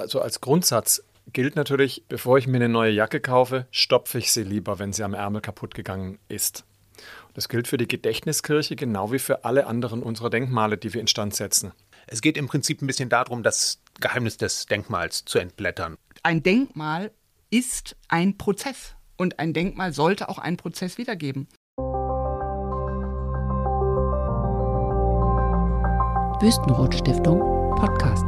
Also als Grundsatz gilt natürlich, bevor ich mir eine neue Jacke kaufe, stopfe ich sie lieber, wenn sie am Ärmel kaputt gegangen ist. Das gilt für die Gedächtniskirche genau wie für alle anderen unserer Denkmale, die wir instand setzen. Es geht im Prinzip ein bisschen darum, das Geheimnis des Denkmals zu entblättern. Ein Denkmal ist ein Prozess und ein Denkmal sollte auch einen Prozess wiedergeben. Wüstenrot Stiftung Podcast.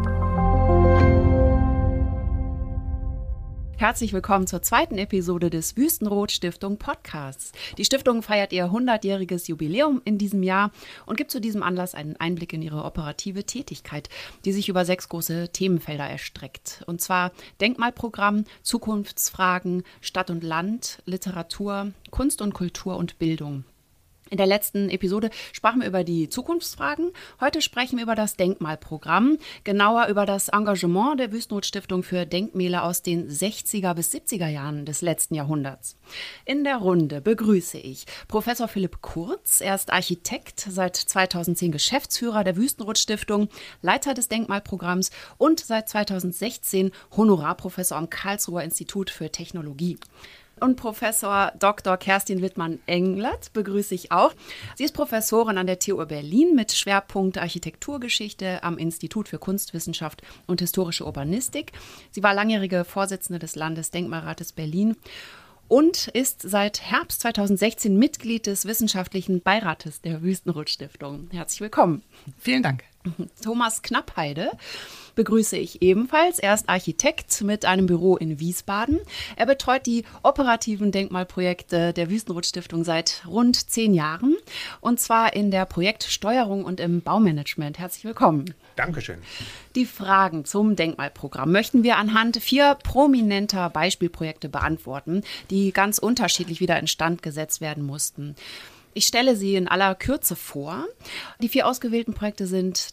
Herzlich willkommen zur zweiten Episode des Wüstenrot Stiftung Podcasts. Die Stiftung feiert ihr 100-jähriges Jubiläum in diesem Jahr und gibt zu diesem Anlass einen Einblick in ihre operative Tätigkeit, die sich über sechs große Themenfelder erstreckt. Und zwar Denkmalprogramm, Zukunftsfragen, Stadt und Land, Literatur, Kunst und Kultur und Bildung. In der letzten Episode sprachen wir über die Zukunftsfragen. Heute sprechen wir über das Denkmalprogramm, genauer über das Engagement der Wüstenrot-Stiftung für Denkmäler aus den 60er bis 70er Jahren des letzten Jahrhunderts. In der Runde begrüße ich Professor Philipp Kurz. Er ist Architekt, seit 2010 Geschäftsführer der Wüstenrot-Stiftung, Leiter des Denkmalprogramms und seit 2016 Honorarprofessor am Karlsruher Institut für Technologie und Professor Dr. Kerstin Wittmann-Englert begrüße ich auch. Sie ist Professorin an der TU Berlin mit Schwerpunkt Architekturgeschichte am Institut für Kunstwissenschaft und historische Urbanistik. Sie war langjährige Vorsitzende des Landesdenkmalrates Berlin und ist seit Herbst 2016 Mitglied des wissenschaftlichen Beirates der Wüstenrot-Stiftung. Herzlich willkommen. Vielen Dank. Thomas Knappheide begrüße ich ebenfalls. Er ist Architekt mit einem Büro in Wiesbaden. Er betreut die operativen Denkmalprojekte der Wüstenrot-Stiftung seit rund zehn Jahren und zwar in der Projektsteuerung und im Baumanagement. Herzlich willkommen. Dankeschön. Die Fragen zum Denkmalprogramm möchten wir anhand vier prominenter Beispielprojekte beantworten, die ganz unterschiedlich wieder instand gesetzt werden mussten. Ich stelle sie in aller Kürze vor. Die vier ausgewählten Projekte sind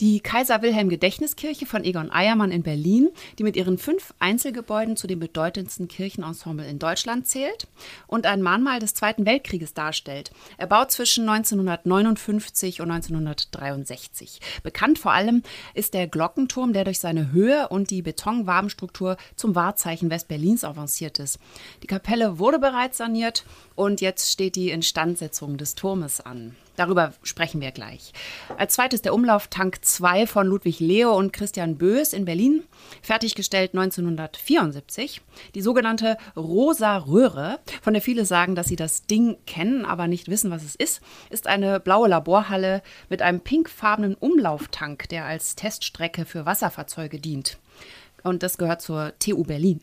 die Kaiser Wilhelm Gedächtniskirche von Egon Eiermann in Berlin, die mit ihren fünf Einzelgebäuden zu den bedeutendsten Kirchenensemble in Deutschland zählt und ein Mahnmal des Zweiten Weltkrieges darstellt. Er baut zwischen 1959 und 1963. Bekannt vor allem ist der Glockenturm, der durch seine Höhe und die Betonwabenstruktur zum Wahrzeichen Westberlins avanciert ist. Die Kapelle wurde bereits saniert und jetzt steht die Instandsetzung des Turmes an. Darüber sprechen wir gleich. Als zweites der Umlauftank 2 von Ludwig Leo und Christian Bös in Berlin, fertiggestellt 1974. Die sogenannte Rosa Röhre, von der viele sagen, dass sie das Ding kennen, aber nicht wissen, was es ist, ist eine blaue Laborhalle mit einem pinkfarbenen Umlauftank, der als Teststrecke für Wasserfahrzeuge dient. Und das gehört zur TU Berlin.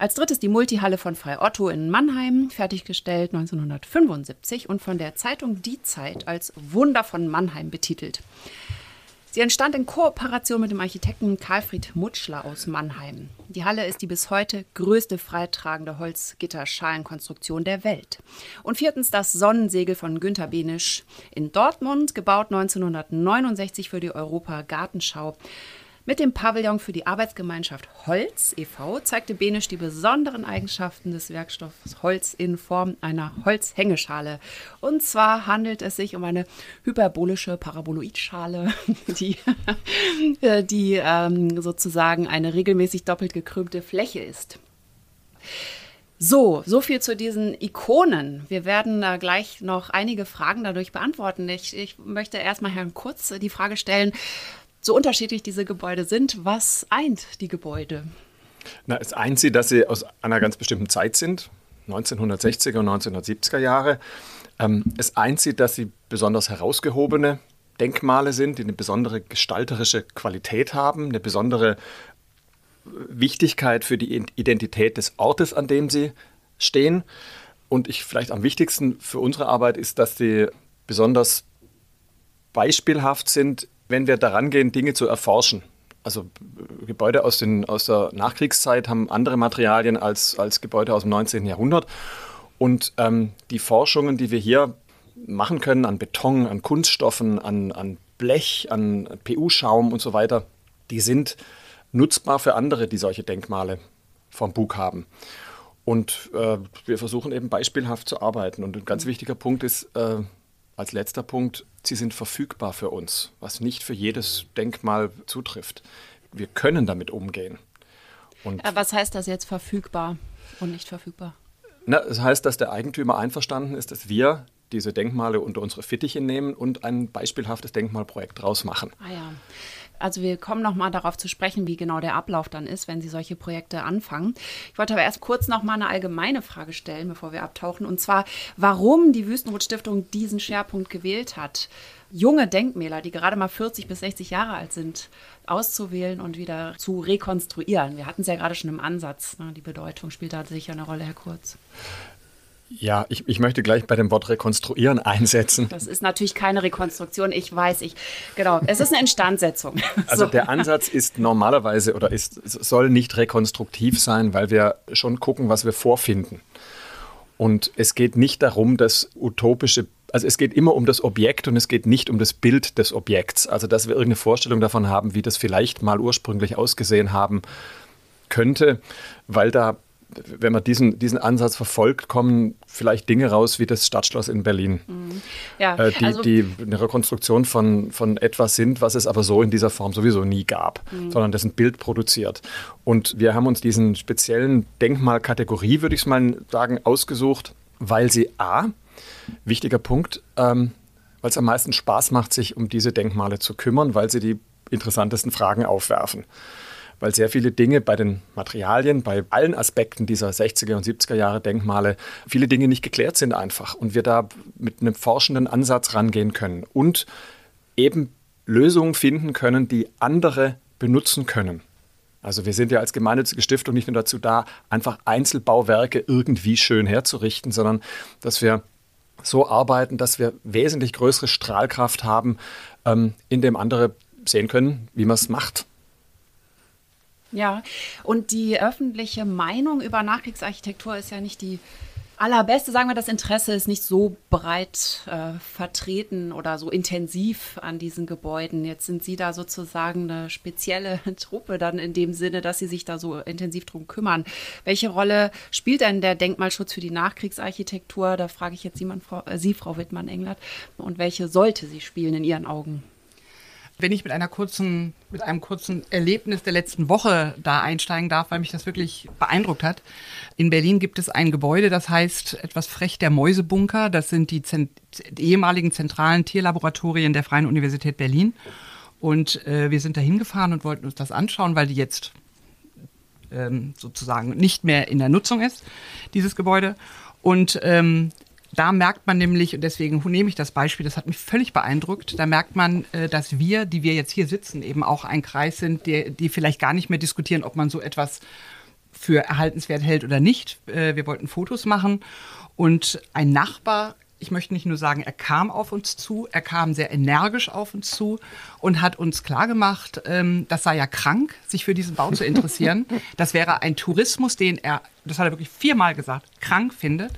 Als drittes die Multihalle von Frei Otto in Mannheim, fertiggestellt 1975 und von der Zeitung Die Zeit als Wunder von Mannheim betitelt. Sie entstand in Kooperation mit dem Architekten Karlfried Mutschler aus Mannheim. Die Halle ist die bis heute größte freitragende Holzgitterschalenkonstruktion der Welt. Und viertens das Sonnensegel von Günter Benisch in Dortmund, gebaut 1969 für die Europa Gartenschau. Mit dem Pavillon für die Arbeitsgemeinschaft Holz e.V. zeigte Benisch die besonderen Eigenschaften des Werkstoffs Holz in Form einer Holzhängeschale. Und zwar handelt es sich um eine hyperbolische Paraboloidschale, die, die ähm, sozusagen eine regelmäßig doppelt gekrümmte Fläche ist. So, so viel zu diesen Ikonen. Wir werden da gleich noch einige Fragen dadurch beantworten. Ich, ich möchte erstmal Herrn Kurz die Frage stellen, so unterschiedlich diese Gebäude sind, was eint die Gebäude? Na, es eint sie, dass sie aus einer ganz bestimmten Zeit sind, 1960er und 1970er Jahre. Ähm, es eint sie, dass sie besonders herausgehobene Denkmale sind, die eine besondere gestalterische Qualität haben, eine besondere Wichtigkeit für die Identität des Ortes, an dem sie stehen. Und ich vielleicht am wichtigsten für unsere Arbeit ist, dass sie besonders beispielhaft sind wenn wir daran gehen, Dinge zu erforschen. Also Gebäude aus, den, aus der Nachkriegszeit haben andere Materialien als, als Gebäude aus dem 19. Jahrhundert. Und ähm, die Forschungen, die wir hier machen können an Beton, an Kunststoffen, an, an Blech, an PU-Schaum und so weiter, die sind nutzbar für andere, die solche Denkmale vom Bug haben. Und äh, wir versuchen eben beispielhaft zu arbeiten. Und ein ganz wichtiger Punkt ist, äh, als letzter Punkt, sie sind verfügbar für uns, was nicht für jedes Denkmal zutrifft. wir können damit umgehen. Und äh, Was heißt das jetzt verfügbar und nicht verfügbar? Na, das heißt, dass der Eigentümer einverstanden ist, dass wir diese Denkmale unter unsere Fittiche nehmen und ein beispielhaftes Denkmalprojekt draus machen. Ah ja. Also wir kommen noch mal darauf zu sprechen, wie genau der Ablauf dann ist, wenn Sie solche Projekte anfangen. Ich wollte aber erst kurz noch mal eine allgemeine Frage stellen, bevor wir abtauchen, und zwar, warum die Wüstenrot Stiftung diesen Schwerpunkt gewählt hat, junge Denkmäler, die gerade mal 40 bis 60 Jahre alt sind, auszuwählen und wieder zu rekonstruieren. Wir hatten es ja gerade schon im Ansatz. Ne? Die Bedeutung spielt da sicher eine Rolle, Herr Kurz. Ja, ich, ich möchte gleich bei dem Wort rekonstruieren einsetzen. Das ist natürlich keine Rekonstruktion, ich weiß, ich, genau, es ist eine Instandsetzung. Also so. der Ansatz ist normalerweise oder ist, soll nicht rekonstruktiv sein, weil wir schon gucken, was wir vorfinden. Und es geht nicht darum, das utopische, also es geht immer um das Objekt und es geht nicht um das Bild des Objekts. Also dass wir irgendeine Vorstellung davon haben, wie das vielleicht mal ursprünglich ausgesehen haben könnte, weil da wenn man diesen, diesen Ansatz verfolgt, kommen vielleicht Dinge raus wie das Stadtschloss in Berlin. Mhm. Ja, äh, die, also, die eine Rekonstruktion von, von etwas sind, was es aber so in dieser Form sowieso nie gab, mhm. sondern das ein Bild produziert. Und wir haben uns diesen speziellen Denkmalkategorie, würde ich es mal sagen, ausgesucht, weil sie A, wichtiger Punkt, ähm, weil es am meisten Spaß macht, sich um diese Denkmale zu kümmern, weil sie die interessantesten Fragen aufwerfen weil sehr viele Dinge bei den Materialien, bei allen Aspekten dieser 60er und 70er Jahre Denkmale, viele Dinge nicht geklärt sind einfach und wir da mit einem forschenden Ansatz rangehen können und eben Lösungen finden können, die andere benutzen können. Also wir sind ja als gemeinnützige Stiftung nicht nur dazu da, einfach Einzelbauwerke irgendwie schön herzurichten, sondern dass wir so arbeiten, dass wir wesentlich größere Strahlkraft haben, ähm, in dem andere sehen können, wie man es macht. Ja, und die öffentliche Meinung über Nachkriegsarchitektur ist ja nicht die allerbeste. Sagen wir, das Interesse ist nicht so breit äh, vertreten oder so intensiv an diesen Gebäuden. Jetzt sind Sie da sozusagen eine spezielle Truppe dann in dem Sinne, dass Sie sich da so intensiv drum kümmern. Welche Rolle spielt denn der Denkmalschutz für die Nachkriegsarchitektur? Da frage ich jetzt Sie, Frau, äh, Sie, Frau Wittmann-Englert. Und welche sollte sie spielen in Ihren Augen? Wenn ich mit einer kurzen, mit einem kurzen Erlebnis der letzten Woche da einsteigen darf, weil mich das wirklich beeindruckt hat. In Berlin gibt es ein Gebäude, das heißt etwas frech der Mäusebunker. Das sind die, Zent die ehemaligen zentralen Tierlaboratorien der Freien Universität Berlin. Und äh, wir sind da hingefahren und wollten uns das anschauen, weil die jetzt ähm, sozusagen nicht mehr in der Nutzung ist, dieses Gebäude. Und ähm, da merkt man nämlich, und deswegen nehme ich das Beispiel, das hat mich völlig beeindruckt, da merkt man, äh, dass wir, die wir jetzt hier sitzen, eben auch ein Kreis sind, die, die vielleicht gar nicht mehr diskutieren, ob man so etwas für erhaltenswert hält oder nicht. Äh, wir wollten Fotos machen und ein Nachbar ich möchte nicht nur sagen, er kam auf uns zu, er kam sehr energisch auf uns zu und hat uns klargemacht, ähm, das sei ja krank, sich für diesen Bau zu interessieren. Das wäre ein Tourismus, den er, das hat er wirklich viermal gesagt, krank findet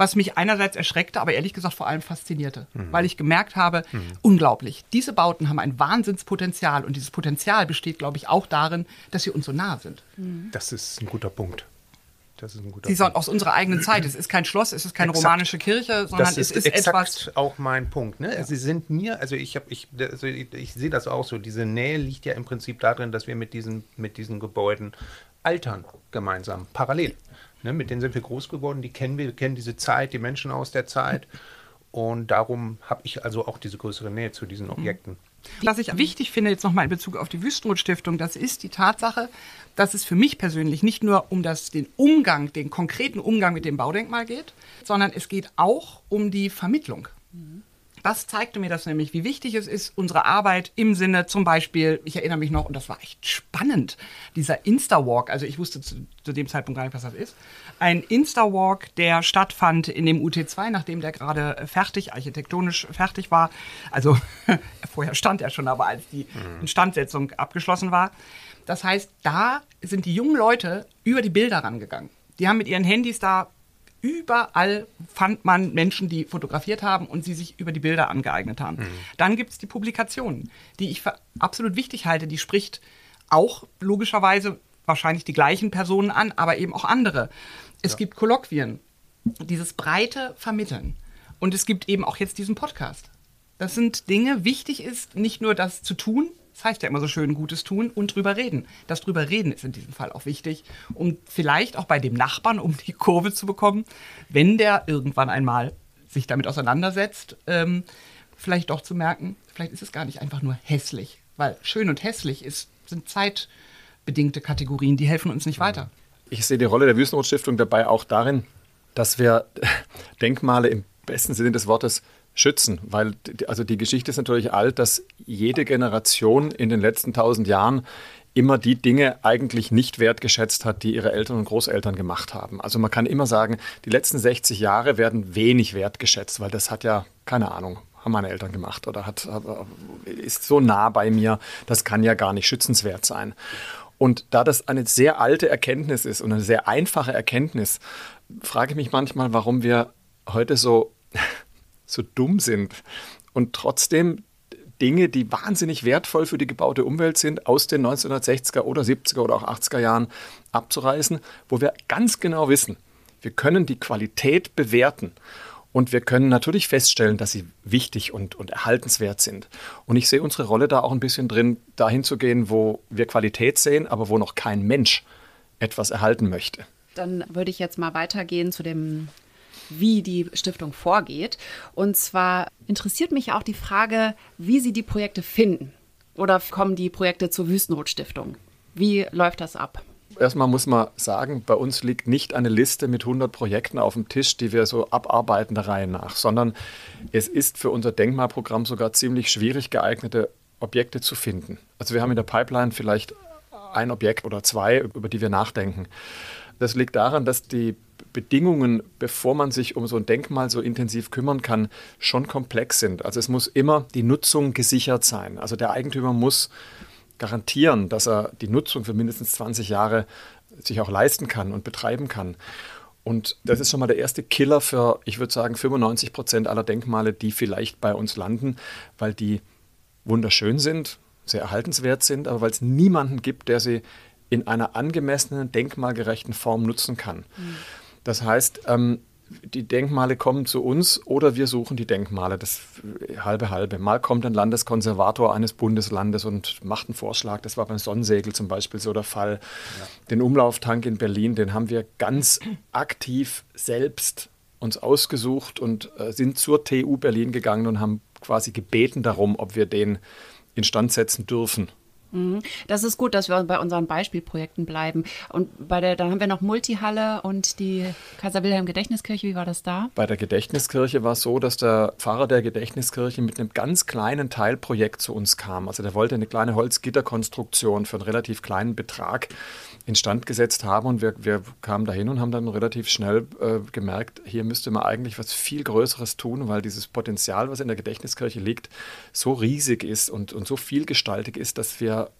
was mich einerseits erschreckte, aber ehrlich gesagt vor allem faszinierte, mhm. weil ich gemerkt habe, mhm. unglaublich, diese Bauten haben ein Wahnsinnspotenzial und dieses Potenzial besteht, glaube ich, auch darin, dass sie uns so nah sind. Mhm. Das ist ein guter Punkt. Das ist ein guter Sie sind aus unserer eigenen Zeit. Es ist kein Schloss, es ist keine exakt. romanische Kirche, sondern das ist, es ist exakt etwas. auch mein Punkt. Ne? Ja. Sie sind mir, also ich habe, ich, also ich, ich, sehe das auch so. Diese Nähe liegt ja im Prinzip darin, dass wir mit diesen, mit diesen Gebäuden altern gemeinsam, parallel. Ne, mit denen sind wir groß geworden, die kennen wir, kennen diese Zeit, die Menschen aus der Zeit. Und darum habe ich also auch diese größere Nähe zu diesen Objekten. Was ich wichtig finde, jetzt nochmal in Bezug auf die Wüstenrot-Stiftung, das ist die Tatsache, dass es für mich persönlich nicht nur um das, den Umgang, den konkreten Umgang mit dem Baudenkmal geht, sondern es geht auch um die Vermittlung. Das zeigte mir das nämlich, wie wichtig es ist, unsere Arbeit im Sinne zum Beispiel, ich erinnere mich noch, und das war echt spannend, dieser Insta-Walk, also ich wusste zu, zu, dem Zeitpunkt gar nicht, was das ist, ein Insta-Walk, der stattfand in dem UT2, nachdem der gerade fertig, architektonisch fertig war. Also vorher stand er schon, aber als die mhm. Instandsetzung abgeschlossen war. Das heißt, da sind die jungen Leute über die Bilder rangegangen. Die haben mit ihren Handys da Überall fand man Menschen, die fotografiert haben und sie sich über die Bilder angeeignet haben. Mhm. Dann gibt es die Publikationen, die ich für absolut wichtig halte. Die spricht auch logischerweise wahrscheinlich die gleichen Personen an, aber eben auch andere. Es ja. gibt Kolloquien, dieses breite Vermitteln. Und es gibt eben auch jetzt diesen Podcast. Das sind Dinge, wichtig ist nicht nur das zu tun, das heißt ja immer so schön Gutes tun und drüber reden. Das drüber reden ist in diesem Fall auch wichtig, um vielleicht auch bei dem Nachbarn, um die Kurve zu bekommen, wenn der irgendwann einmal sich damit auseinandersetzt, ähm, vielleicht doch zu merken, vielleicht ist es gar nicht einfach nur hässlich, weil schön und hässlich ist, sind zeitbedingte Kategorien, die helfen uns nicht weiter. Ich sehe die Rolle der Wüstenrotstiftung dabei auch darin, dass wir Denkmale im besten Sinne des Wortes schützen, weil also die Geschichte ist natürlich alt, dass jede Generation in den letzten tausend Jahren immer die Dinge eigentlich nicht wertgeschätzt hat, die ihre Eltern und Großeltern gemacht haben. Also man kann immer sagen, die letzten 60 Jahre werden wenig wertgeschätzt, weil das hat ja, keine Ahnung, haben meine Eltern gemacht oder hat, ist so nah bei mir, das kann ja gar nicht schützenswert sein. Und da das eine sehr alte Erkenntnis ist und eine sehr einfache Erkenntnis, frage ich mich manchmal, warum wir heute so so dumm sind und trotzdem Dinge, die wahnsinnig wertvoll für die gebaute Umwelt sind, aus den 1960er oder 70er oder auch 80er Jahren abzureißen, wo wir ganz genau wissen, wir können die Qualität bewerten und wir können natürlich feststellen, dass sie wichtig und, und erhaltenswert sind. Und ich sehe unsere Rolle da auch ein bisschen drin, dahin zu gehen, wo wir Qualität sehen, aber wo noch kein Mensch etwas erhalten möchte. Dann würde ich jetzt mal weitergehen zu dem wie die Stiftung vorgeht. Und zwar interessiert mich auch die Frage, wie Sie die Projekte finden. Oder kommen die Projekte zur Wüstenrot-Stiftung? Wie läuft das ab? Erstmal muss man sagen, bei uns liegt nicht eine Liste mit 100 Projekten auf dem Tisch, die wir so abarbeiten der Reihe nach, sondern es ist für unser Denkmalprogramm sogar ziemlich schwierig geeignete Objekte zu finden. Also wir haben in der Pipeline vielleicht ein Objekt oder zwei, über die wir nachdenken. Das liegt daran, dass die Bedingungen, bevor man sich um so ein Denkmal so intensiv kümmern kann, schon komplex sind. Also es muss immer die Nutzung gesichert sein. Also der Eigentümer muss garantieren, dass er die Nutzung für mindestens 20 Jahre sich auch leisten kann und betreiben kann. Und das ist schon mal der erste Killer für, ich würde sagen, 95 Prozent aller Denkmale, die vielleicht bei uns landen, weil die wunderschön sind, sehr erhaltenswert sind, aber weil es niemanden gibt, der sie in einer angemessenen, denkmalgerechten Form nutzen kann. Mhm. Das heißt, ähm, die Denkmale kommen zu uns oder wir suchen die Denkmale. Das halbe halbe. Mal kommt ein Landeskonservator eines Bundeslandes und macht einen Vorschlag. Das war beim Sonnensegel zum Beispiel so der Fall. Ja. Den Umlauftank in Berlin, den haben wir ganz aktiv selbst uns ausgesucht und äh, sind zur TU Berlin gegangen und haben quasi gebeten darum, ob wir den instand setzen dürfen. Mhm. Das ist gut, dass wir bei unseren Beispielprojekten bleiben. Und bei der, dann haben wir noch Multihalle und die Kaiser Wilhelm Gedächtniskirche. Wie war das da? Bei der Gedächtniskirche war es so, dass der Pfarrer der Gedächtniskirche mit einem ganz kleinen Teilprojekt zu uns kam. Also der wollte eine kleine Holzgitterkonstruktion für einen relativ kleinen Betrag instand gesetzt haben und wir, wir kamen dahin und haben dann relativ schnell äh, gemerkt, hier müsste man eigentlich was viel Größeres tun, weil dieses Potenzial, was in der Gedächtniskirche liegt, so riesig ist und, und so vielgestaltig ist, dass wir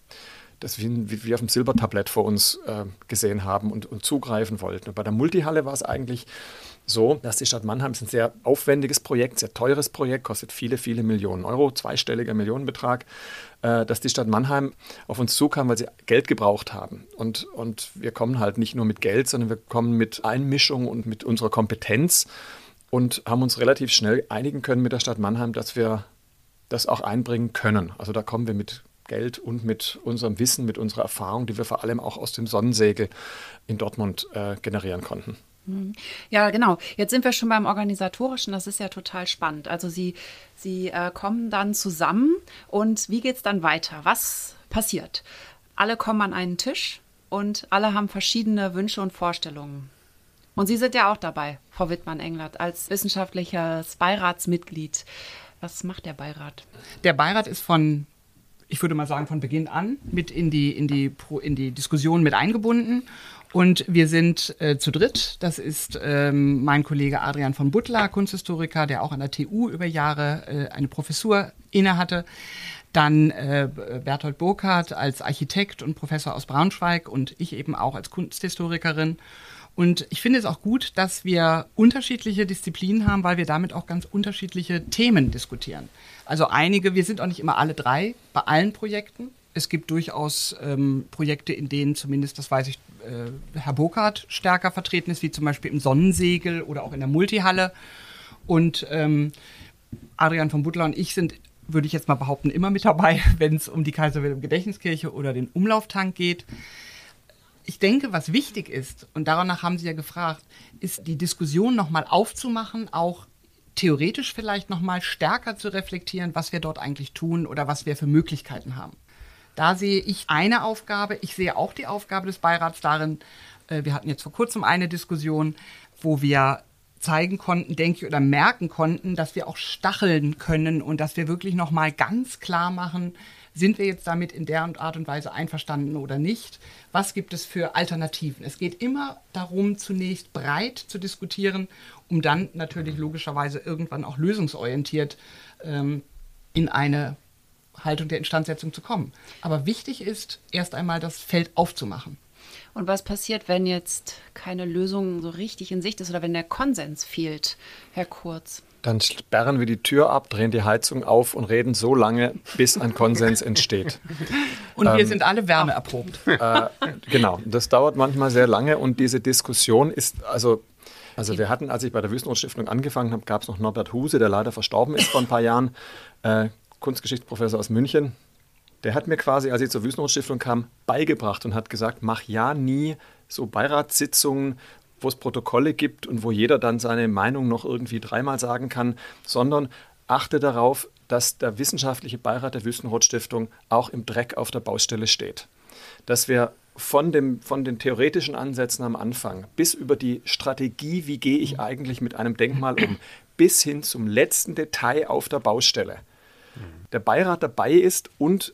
das wie, wie auf dem Silbertablett vor uns äh, gesehen haben und, und zugreifen wollten. Und bei der Multihalle war es eigentlich so, dass die Stadt Mannheim ist ein sehr aufwendiges Projekt, sehr teures Projekt, kostet viele, viele Millionen Euro, zweistelliger Millionenbetrag, äh, dass die Stadt Mannheim auf uns zukam, weil sie Geld gebraucht haben. Und, und wir kommen halt nicht nur mit Geld, sondern wir kommen mit Einmischung und mit unserer Kompetenz und haben uns relativ schnell einigen können mit der Stadt Mannheim, dass wir das auch einbringen können. Also da kommen wir mit Geld und mit unserem Wissen, mit unserer Erfahrung, die wir vor allem auch aus dem Sonnensegel in Dortmund äh, generieren konnten. Mhm. Ja, genau. Jetzt sind wir schon beim Organisatorischen. Das ist ja total spannend. Also Sie, Sie äh, kommen dann zusammen und wie geht es dann weiter? Was passiert? Alle kommen an einen Tisch und alle haben verschiedene Wünsche und Vorstellungen. Und Sie sind ja auch dabei, Frau Wittmann-Englert, als wissenschaftliches Beiratsmitglied. Was macht der Beirat? Der Beirat ist von ich würde mal sagen, von Beginn an mit in die, in die, in die Diskussion mit eingebunden. Und wir sind äh, zu dritt. Das ist ähm, mein Kollege Adrian von Butler, Kunsthistoriker, der auch an der TU über Jahre äh, eine Professur innehatte. Dann äh, Berthold Burkhardt als Architekt und Professor aus Braunschweig und ich eben auch als Kunsthistorikerin. Und ich finde es auch gut, dass wir unterschiedliche Disziplinen haben, weil wir damit auch ganz unterschiedliche Themen diskutieren. Also einige, wir sind auch nicht immer alle drei bei allen Projekten. Es gibt durchaus ähm, Projekte, in denen zumindest, das weiß ich, äh, Herr Burkhardt stärker vertreten ist, wie zum Beispiel im Sonnensegel oder auch in der Multihalle. Und ähm, Adrian von Butler und ich sind, würde ich jetzt mal behaupten, immer mit dabei, wenn es um die Kaiser Wilhelm Gedächtniskirche oder den Umlauftank geht. Ich denke, was wichtig ist, und danach haben Sie ja gefragt, ist die Diskussion nochmal aufzumachen, auch theoretisch vielleicht nochmal stärker zu reflektieren, was wir dort eigentlich tun oder was wir für Möglichkeiten haben. Da sehe ich eine Aufgabe. Ich sehe auch die Aufgabe des Beirats darin, äh, wir hatten jetzt vor kurzem eine Diskussion, wo wir zeigen konnten, denke ich, oder merken konnten, dass wir auch stacheln können und dass wir wirklich nochmal ganz klar machen, sind wir jetzt damit in der Art und Weise einverstanden oder nicht? Was gibt es für Alternativen? Es geht immer darum, zunächst breit zu diskutieren, um dann natürlich logischerweise irgendwann auch lösungsorientiert ähm, in eine Haltung der Instandsetzung zu kommen. Aber wichtig ist, erst einmal das Feld aufzumachen. Und was passiert, wenn jetzt keine Lösung so richtig in Sicht ist oder wenn der Konsens fehlt, Herr Kurz? Dann sperren wir die Tür ab, drehen die Heizung auf und reden so lange, bis ein Konsens entsteht. Und wir ähm, sind alle wärmeerprobt. Äh, genau, das dauert manchmal sehr lange und diese Diskussion ist, also, also wir hatten, als ich bei der Wüstenrotstiftung angefangen habe, gab es noch Norbert Huse, der leider verstorben ist vor ein paar Jahren, äh, Kunstgeschichtsprofessor aus München, der hat mir quasi, als ich zur Wüstenrotstiftung kam, beigebracht und hat gesagt, mach ja nie so Beiratssitzungen, wo es Protokolle gibt und wo jeder dann seine Meinung noch irgendwie dreimal sagen kann, sondern achte darauf, dass der wissenschaftliche Beirat der Wüstenrotstiftung auch im Dreck auf der Baustelle steht. Dass wir von, dem, von den theoretischen Ansätzen am Anfang bis über die Strategie, wie gehe ich eigentlich mit einem Denkmal um, bis hin zum letzten Detail auf der Baustelle, der Beirat dabei ist und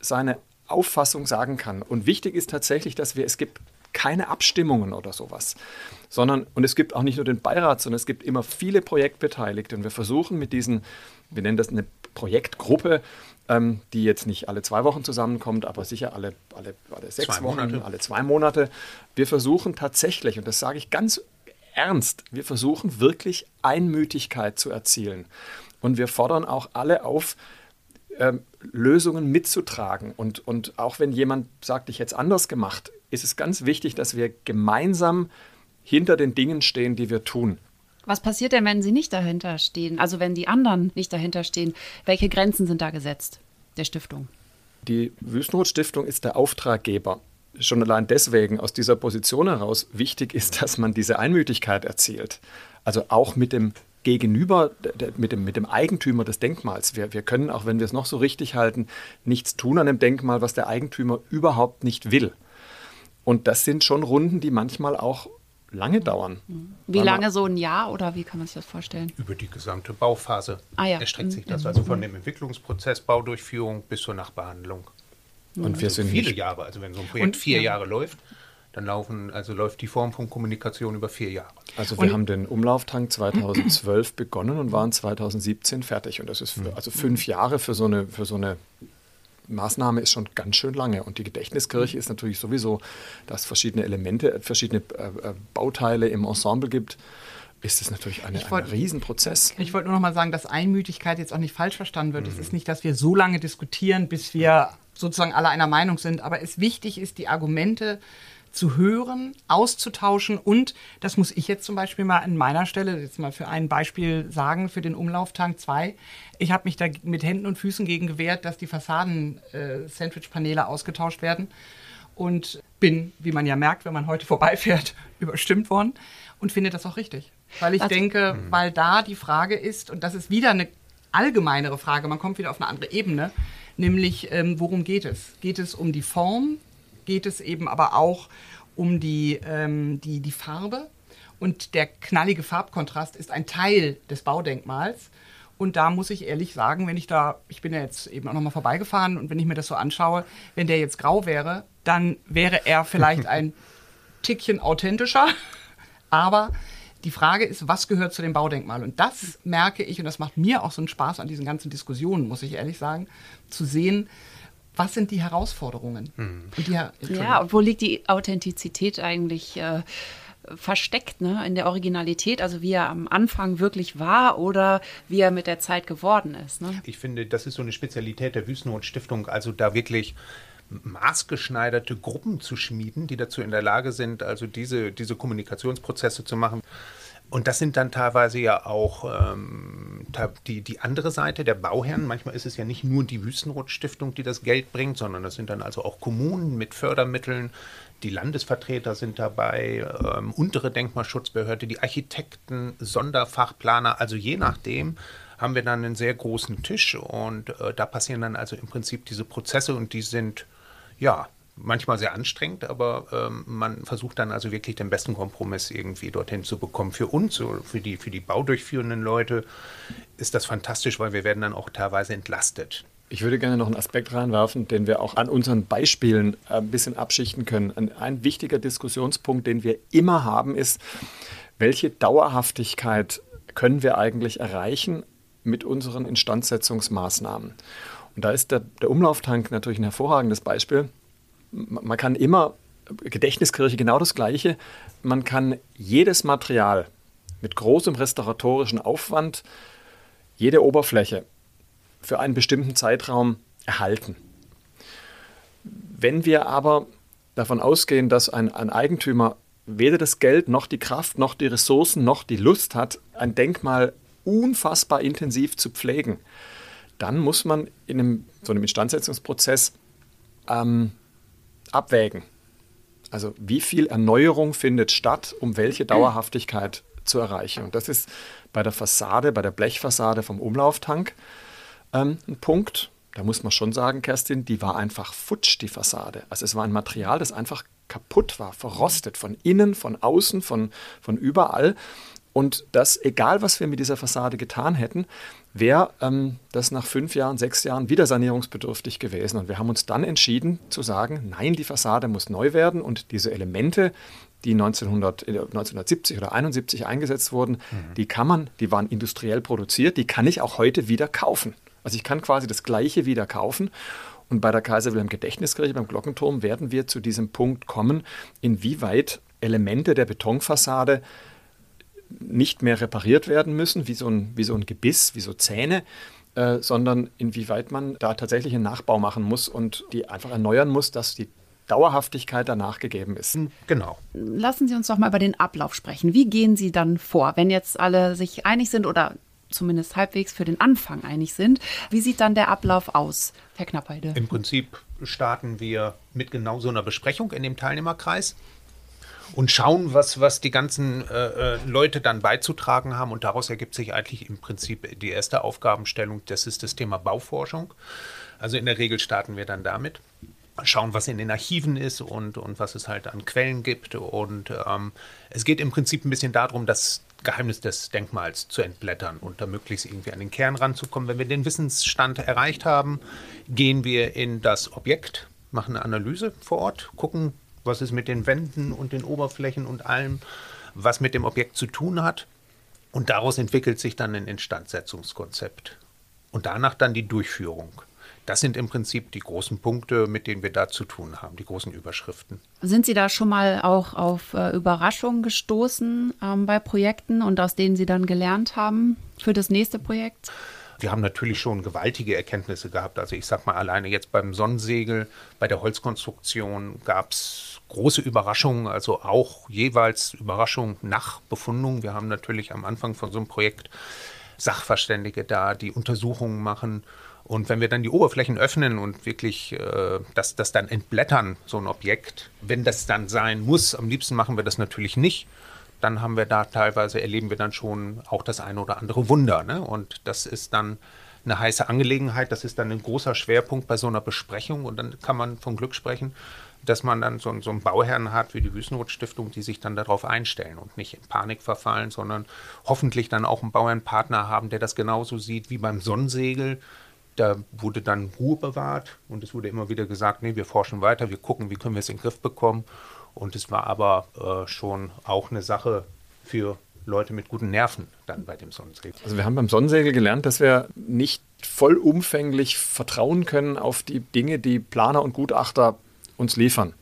seine Auffassung sagen kann. Und wichtig ist tatsächlich, dass wir, es gibt keine Abstimmungen oder sowas, sondern, und es gibt auch nicht nur den Beirat, sondern es gibt immer viele Projektbeteiligte und wir versuchen mit diesen, wir nennen das eine Projektgruppe, ähm, die jetzt nicht alle zwei Wochen zusammenkommt, aber sicher alle, alle, alle sechs zwei Wochen, Monate. alle zwei Monate. Wir versuchen tatsächlich, und das sage ich ganz ernst, wir versuchen wirklich Einmütigkeit zu erzielen. Und wir fordern auch alle auf, ähm, Lösungen mitzutragen. Und, und auch wenn jemand sagt, ich hätte es anders gemacht, ist es ganz wichtig, dass wir gemeinsam hinter den Dingen stehen, die wir tun. Was passiert denn, wenn Sie nicht dahinter stehen? Also wenn die anderen nicht dahinter stehen? Welche Grenzen sind da gesetzt der Stiftung? Die Wüstenrot-Stiftung ist der Auftraggeber. Schon allein deswegen aus dieser Position heraus wichtig ist, dass man diese Einmütigkeit erzielt. Also auch mit dem gegenüber mit dem, mit dem Eigentümer des Denkmals. Wir, wir können, auch wenn wir es noch so richtig halten, nichts tun an dem Denkmal, was der Eigentümer überhaupt nicht will. Und das sind schon Runden, die manchmal auch lange dauern. Wie lange so ein Jahr oder wie kann man sich das vorstellen? Über die gesamte Bauphase ah, ja. erstreckt sich das. Mhm. Also von dem Entwicklungsprozess, Baudurchführung bis zur Nachbehandlung. Und also wir sind viele Jahre. Also wenn so ein Projekt und, vier ja. Jahre läuft, dann laufen, also läuft die Form von Kommunikation über vier Jahre. Also wir und haben den Umlauftank 2012 begonnen und waren 2017 fertig. Und das ist für, also fünf Jahre für so eine, für so eine Maßnahme ist schon ganz schön lange. Und die Gedächtniskirche ist natürlich sowieso, dass es verschiedene Elemente, verschiedene äh, äh, Bauteile im Ensemble gibt ist es natürlich eine, wollt, ein Riesenprozess. Ich wollte nur noch mal sagen, dass Einmütigkeit jetzt auch nicht falsch verstanden wird. Mhm. Es ist nicht, dass wir so lange diskutieren, bis wir sozusagen alle einer Meinung sind. Aber es wichtig ist, die Argumente zu hören, auszutauschen und, das muss ich jetzt zum Beispiel mal an meiner Stelle, jetzt mal für ein Beispiel sagen, für den Umlauftank 2, ich habe mich da mit Händen und Füßen gegen gewehrt, dass die Fassaden-Sandwich-Paneele äh, ausgetauscht werden und bin, wie man ja merkt, wenn man heute vorbeifährt, überstimmt worden und finde das auch richtig. Weil ich also, denke, mh. weil da die Frage ist, und das ist wieder eine allgemeinere Frage, man kommt wieder auf eine andere Ebene, nämlich ähm, worum geht es? Geht es um die Form? Geht es eben aber auch um die, ähm, die, die Farbe. Und der knallige Farbkontrast ist ein Teil des Baudenkmals. Und da muss ich ehrlich sagen, wenn ich da, ich bin ja jetzt eben auch nochmal vorbeigefahren und wenn ich mir das so anschaue, wenn der jetzt grau wäre, dann wäre er vielleicht ein Tickchen authentischer. Aber die Frage ist, was gehört zu dem Baudenkmal? Und das merke ich, und das macht mir auch so einen Spaß an diesen ganzen Diskussionen, muss ich ehrlich sagen, zu sehen, was sind die Herausforderungen? Und die, ja, und wo liegt die Authentizität eigentlich? Äh, versteckt ne, in der Originalität, also wie er am Anfang wirklich war oder wie er mit der Zeit geworden ist. Ne? Ich finde, das ist so eine Spezialität der Wüstenrot-Stiftung, also da wirklich maßgeschneiderte Gruppen zu schmieden, die dazu in der Lage sind, also diese, diese Kommunikationsprozesse zu machen. Und das sind dann teilweise ja auch ähm, die, die andere Seite der Bauherren. Manchmal ist es ja nicht nur die Wüstenrot-Stiftung, die das Geld bringt, sondern das sind dann also auch Kommunen mit Fördermitteln. Die Landesvertreter sind dabei, ähm, untere Denkmalschutzbehörde, die Architekten, Sonderfachplaner. Also je nachdem haben wir dann einen sehr großen Tisch und äh, da passieren dann also im Prinzip diese Prozesse und die sind ja manchmal sehr anstrengend, aber ähm, man versucht dann also wirklich den besten Kompromiss irgendwie dorthin zu bekommen. Für uns, für die, für die baudurchführenden Leute, ist das fantastisch, weil wir werden dann auch teilweise entlastet. Ich würde gerne noch einen Aspekt reinwerfen, den wir auch an unseren Beispielen äh, ein bisschen abschichten können. Ein, ein wichtiger Diskussionspunkt, den wir immer haben, ist, welche Dauerhaftigkeit können wir eigentlich erreichen mit unseren Instandsetzungsmaßnahmen? Und da ist der, der Umlauftank natürlich ein hervorragendes Beispiel man kann immer, Gedächtniskirche genau das Gleiche, man kann jedes Material mit großem restauratorischen Aufwand, jede Oberfläche für einen bestimmten Zeitraum erhalten. Wenn wir aber davon ausgehen, dass ein, ein Eigentümer weder das Geld noch die Kraft noch die Ressourcen noch die Lust hat, ein Denkmal unfassbar intensiv zu pflegen, dann muss man in einem, so einem Instandsetzungsprozess ähm, abwägen. Also wie viel Erneuerung findet statt, um welche Dauerhaftigkeit zu erreichen. Und das ist bei der Fassade, bei der Blechfassade vom Umlauftank ähm, ein Punkt. Da muss man schon sagen, Kerstin, die war einfach futsch, die Fassade. Also es war ein Material, das einfach kaputt war, verrostet, von innen, von außen, von, von überall. Und das, egal was wir mit dieser Fassade getan hätten, wäre ähm, das nach fünf Jahren, sechs Jahren wieder sanierungsbedürftig gewesen. Und wir haben uns dann entschieden zu sagen, nein, die Fassade muss neu werden und diese Elemente, die 1900, 1970 oder 71 eingesetzt wurden, mhm. die kann man, die waren industriell produziert, die kann ich auch heute wieder kaufen. Also ich kann quasi das Gleiche wieder kaufen. Und bei der Kaiser Wilhelm Gedächtniskirche beim Glockenturm werden wir zu diesem Punkt kommen, inwieweit Elemente der Betonfassade nicht mehr repariert werden müssen, wie so ein, wie so ein Gebiss, wie so Zähne, äh, sondern inwieweit man da tatsächlich einen Nachbau machen muss und die einfach erneuern muss, dass die Dauerhaftigkeit danach gegeben ist. Genau. Lassen Sie uns doch mal über den Ablauf sprechen. Wie gehen Sie dann vor, wenn jetzt alle sich einig sind oder zumindest halbwegs für den Anfang einig sind? Wie sieht dann der Ablauf aus, Herr Knappheide? Im Prinzip starten wir mit genau so einer Besprechung in dem Teilnehmerkreis und schauen, was, was die ganzen äh, äh, Leute dann beizutragen haben. Und daraus ergibt sich eigentlich im Prinzip die erste Aufgabenstellung. Das ist das Thema Bauforschung. Also in der Regel starten wir dann damit. Schauen, was in den Archiven ist und, und was es halt an Quellen gibt. Und ähm, es geht im Prinzip ein bisschen darum, das Geheimnis des Denkmals zu entblättern und da möglichst irgendwie an den Kern ranzukommen. Wenn wir den Wissensstand erreicht haben, gehen wir in das Objekt, machen eine Analyse vor Ort, gucken, was es mit den Wänden und den Oberflächen und allem, was mit dem Objekt zu tun hat. Und daraus entwickelt sich dann ein Instandsetzungskonzept. Und danach dann die Durchführung. Das sind im Prinzip die großen Punkte, mit denen wir da zu tun haben, die großen Überschriften. Sind Sie da schon mal auch auf äh, Überraschungen gestoßen ähm, bei Projekten und aus denen Sie dann gelernt haben für das nächste Projekt? Wir haben natürlich schon gewaltige Erkenntnisse gehabt. Also ich sag mal alleine jetzt beim Sonnensegel, bei der Holzkonstruktion gab es große Überraschungen, also auch jeweils Überraschungen nach Befundung. Wir haben natürlich am Anfang von so einem Projekt Sachverständige da, die Untersuchungen machen. Und wenn wir dann die Oberflächen öffnen und wirklich äh, das, das dann entblättern, so ein Objekt, wenn das dann sein muss, am liebsten machen wir das natürlich nicht, dann haben wir da teilweise, erleben wir dann schon auch das eine oder andere Wunder. Ne? Und das ist dann eine heiße Angelegenheit, das ist dann ein großer Schwerpunkt bei so einer Besprechung und dann kann man von Glück sprechen, dass man dann so, so einen Bauherrn hat wie die Wüstennot-Stiftung, die sich dann darauf einstellen und nicht in Panik verfallen, sondern hoffentlich dann auch einen Bauherrnpartner haben, der das genauso sieht wie beim Sonnensegel. Da wurde dann Ruhe bewahrt und es wurde immer wieder gesagt, nee, wir forschen weiter, wir gucken, wie können wir es in den Griff bekommen. Und es war aber äh, schon auch eine Sache für Leute mit guten Nerven dann bei dem Sonnensegel. Also wir haben beim Sonnensegel gelernt, dass wir nicht vollumfänglich vertrauen können auf die Dinge, die Planer und Gutachter uns liefern,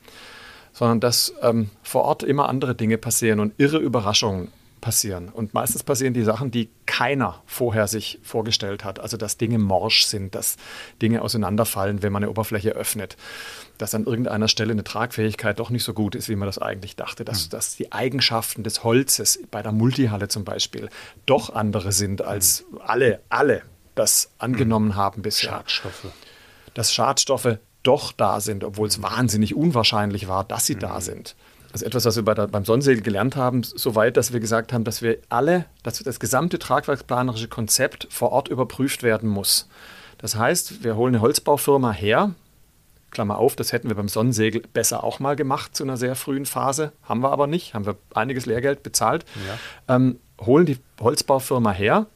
sondern dass ähm, vor Ort immer andere Dinge passieren und irre Überraschungen. passieren. Und meistens passieren die Sachen, die keiner vorher sich vorgestellt hat. Also dass Dinge morsch sind, dass Dinge auseinanderfallen, wenn man eine Oberfläche öffnet. Dass an irgendeiner Stelle eine Tragfähigkeit doch nicht so gut ist, wie man das eigentlich dachte. Dass, mhm. dass die Eigenschaften des Holzes bei der Multihalle zum Beispiel doch andere sind, als mhm. alle, alle das angenommen mhm. haben bisher. Schadstoffe. Dass Schadstoffe doch da sind, obwohl es wahnsinnig unwahrscheinlich war, dass sie mhm. da sind. Also etwas, was wir bei der, beim Sonnensegel gelernt haben, soweit, dass wir gesagt haben, dass wir alle, dass das gesamte tragwerksplanerische Konzept vor Ort überprüft werden muss. Das heißt, wir holen eine Holzbaufirma her, Klammer auf, das hätten wir beim Sonnensegel besser auch mal gemacht zu einer sehr frühen Phase, haben wir aber nicht, haben wir einiges Lehrgeld bezahlt, ja. ähm, holen die Holzbaufirma her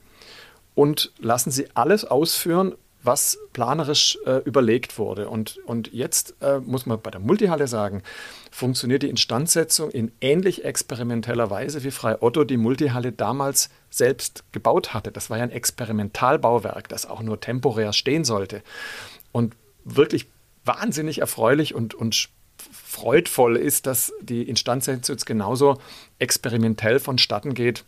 und lassen sie alles ausführen, was planerisch äh, überlegt wurde. Und, und jetzt äh, muss man bei der Multihalle sagen, funktioniert die Instandsetzung in ähnlich experimenteller Weise, wie Frei Otto die Multihalle damals selbst gebaut hatte. Das war ja ein Experimentalbauwerk, das auch nur temporär stehen sollte. Und wirklich wahnsinnig erfreulich und, und freudvoll ist, dass die Instandsetzung jetzt genauso experimentell vonstatten geht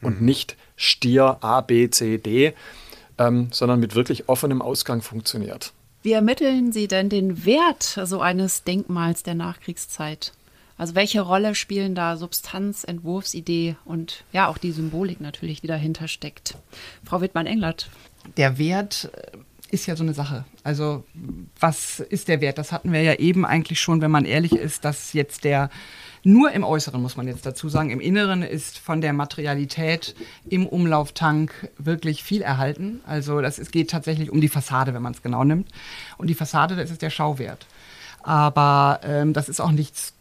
und mhm. nicht stier A, B, C, D, ähm, sondern mit wirklich offenem Ausgang funktioniert. Wie ermitteln Sie denn den Wert so eines Denkmals der Nachkriegszeit? Also welche Rolle spielen da Substanz, Entwurfsidee und ja auch die Symbolik natürlich, die dahinter steckt? Frau Wittmann-Englert. Der Wert äh, ist ja so eine Sache. Also was ist der Wert? Das hatten wir ja eben eigentlich schon, wenn man ehrlich ist, dass jetzt der nur im Äußeren muss man jetzt dazu sagen. Im Inneren ist von der Materialität im Umlauftank wirklich viel erhalten. Also das ist, geht tatsächlich um die Fassade, wenn man es genau nimmt. Und die Fassade, das ist der Schauwert. Aber ähm, das ist auch nichts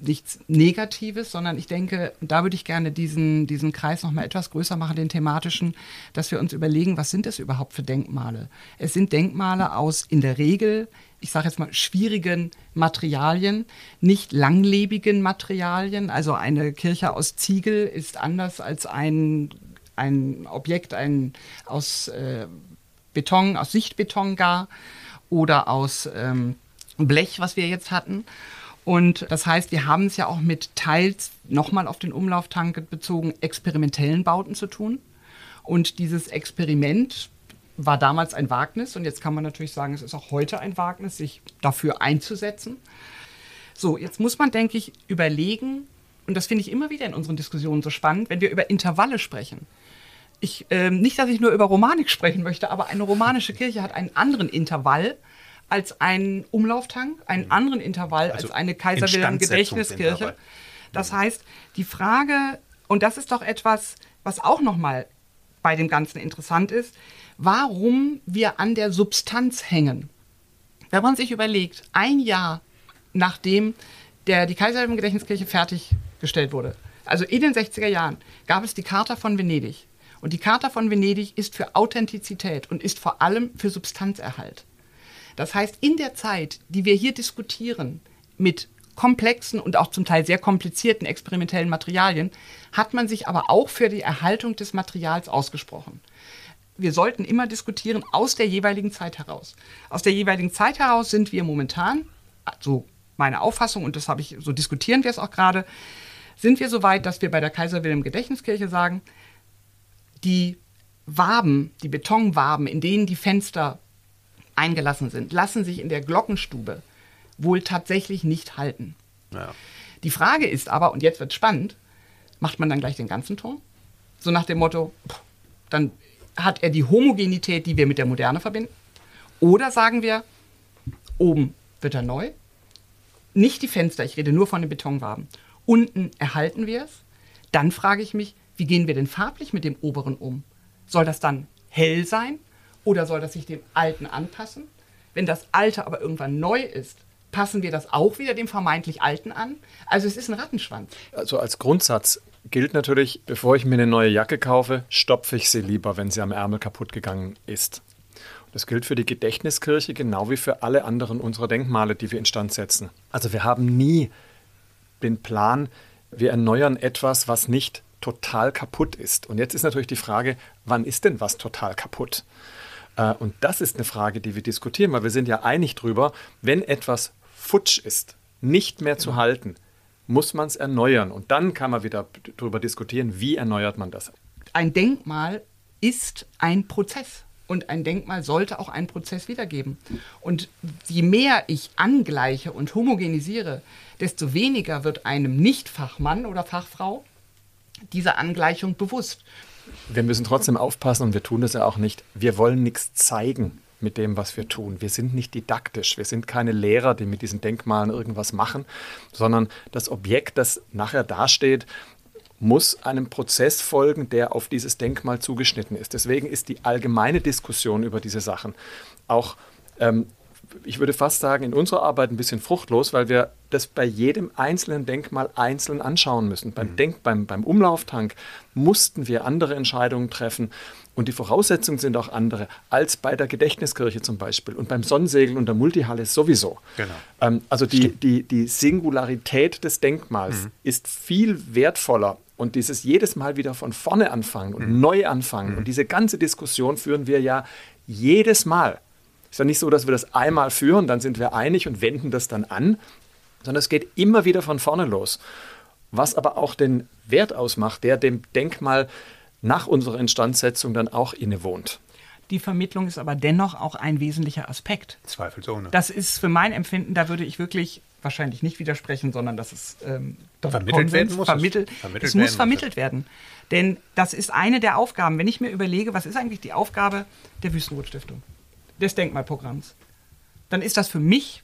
nichts Negatives, sondern ich denke, da würde ich gerne diesen, diesen Kreis noch mal etwas größer machen, den thematischen, dass wir uns überlegen, was sind es überhaupt für Denkmale? Es sind Denkmale aus in der Regel ich sage jetzt mal, schwierigen Materialien, nicht langlebigen Materialien. Also eine Kirche aus Ziegel ist anders als ein, ein Objekt ein, aus äh, Beton, aus Sichtbeton gar oder aus ähm, Blech, was wir jetzt hatten. Und das heißt, wir haben es ja auch mit teils nochmal auf den Umlauftank bezogen experimentellen Bauten zu tun. Und dieses Experiment war damals ein Wagnis und jetzt kann man natürlich sagen, es ist auch heute ein Wagnis, sich dafür einzusetzen. So, jetzt muss man, denke ich, überlegen, und das finde ich immer wieder in unseren Diskussionen so spannend, wenn wir über Intervalle sprechen. Ich, äh, nicht, dass ich nur über Romanik sprechen möchte, aber eine romanische Kirche hat einen anderen Intervall als ein Umlauftank, einen anderen Intervall also als eine Kaiser Wilhelm Gedächtniskirche. Das heißt, die Frage, und das ist doch etwas, was auch nochmal bei dem Ganzen interessant ist, warum wir an der Substanz hängen. Wenn man sich überlegt, ein Jahr nachdem der, die Kaiserlichen Gedächtniskirche fertiggestellt wurde, also in den 60er Jahren, gab es die Charta von Venedig. Und die Charta von Venedig ist für Authentizität und ist vor allem für Substanzerhalt. Das heißt, in der Zeit, die wir hier diskutieren, mit komplexen und auch zum Teil sehr komplizierten experimentellen Materialien, hat man sich aber auch für die Erhaltung des Materials ausgesprochen wir sollten immer diskutieren aus der jeweiligen Zeit heraus. Aus der jeweiligen Zeit heraus sind wir momentan, so meine Auffassung, und das habe ich, so diskutieren wir es auch gerade, sind wir so weit, dass wir bei der Kaiser Wilhelm Gedächtniskirche sagen, die Waben, die Betonwaben, in denen die Fenster eingelassen sind, lassen sich in der Glockenstube wohl tatsächlich nicht halten. Ja. Die Frage ist aber, und jetzt wird spannend, macht man dann gleich den ganzen Ton? So nach dem Motto, dann hat er die Homogenität, die wir mit der Moderne verbinden? Oder sagen wir, oben wird er neu, nicht die Fenster, ich rede nur von den Betonwaben. Unten erhalten wir es. Dann frage ich mich, wie gehen wir denn farblich mit dem oberen um? Soll das dann hell sein oder soll das sich dem alten anpassen? Wenn das alte aber irgendwann neu ist, passen wir das auch wieder dem vermeintlich alten an? Also es ist ein Rattenschwanz. Also als Grundsatz gilt natürlich, bevor ich mir eine neue Jacke kaufe, stopfe ich sie lieber, wenn sie am Ärmel kaputt gegangen ist. Das gilt für die Gedächtniskirche genau wie für alle anderen unserer Denkmale, die wir instand setzen. Also wir haben nie den Plan, wir erneuern etwas, was nicht total kaputt ist. Und jetzt ist natürlich die Frage, wann ist denn was total kaputt? Äh, und das ist eine Frage, die wir diskutieren, weil wir sind ja einig darüber, wenn etwas futsch ist, nicht mehr zu halten, muss man es erneuern. Und dann kann man wieder darüber diskutieren, wie erneuert man das. Ein Denkmal ist ein Prozess. Und ein Denkmal sollte auch einen Prozess wiedergeben. Und je mehr ich angleiche und homogenisiere, desto weniger wird einem Nicht-Fachmann oder Fachfrau dieser Angleichung bewusst. Wir müssen trotzdem aufpassen und wir tun das ja auch nicht. Wir wollen nichts zeigen mit dem, was wir tun. Wir sind nicht didaktisch. Wir sind keine Lehrer, die mit diesen Denkmalen irgendwas machen, sondern das Objekt, das nachher dasteht, muss einem Prozess folgen, der auf dieses Denkmal zugeschnitten ist. Deswegen ist die allgemeine Diskussion über diese Sachen auch, ähm, ich würde fast sagen, in unserer Arbeit ein bisschen fruchtlos, weil wir das bei jedem einzelnen Denkmal einzeln anschauen müssen. Beim, mhm. Denk, beim, beim Umlauftank mussten wir andere Entscheidungen treffen und die Voraussetzungen sind auch andere als bei der Gedächtniskirche zum Beispiel und beim Sonnensegel und der Multihalle sowieso. Genau. Ähm, also die, die, die Singularität des Denkmals mhm. ist viel wertvoller und dieses jedes Mal wieder von vorne anfangen und mhm. neu anfangen mhm. und diese ganze Diskussion führen wir ja jedes Mal. Ist ja nicht so, dass wir das einmal führen, dann sind wir einig und wenden das dann an, sondern es geht immer wieder von vorne los. Was aber auch den Wert ausmacht, der dem Denkmal nach unserer Instandsetzung dann auch innewohnt. Die Vermittlung ist aber dennoch auch ein wesentlicher Aspekt. Zweifelsohne. Das ist für mein Empfinden, da würde ich wirklich wahrscheinlich nicht widersprechen, sondern dass es ähm, vermittelt werden muss. Vermittelt, es, vermittelt es muss vermittelt werden. Denn das ist eine der Aufgaben. Wenn ich mir überlege, was ist eigentlich die Aufgabe der Wüstenrot-Stiftung, des Denkmalprogramms, dann ist das für mich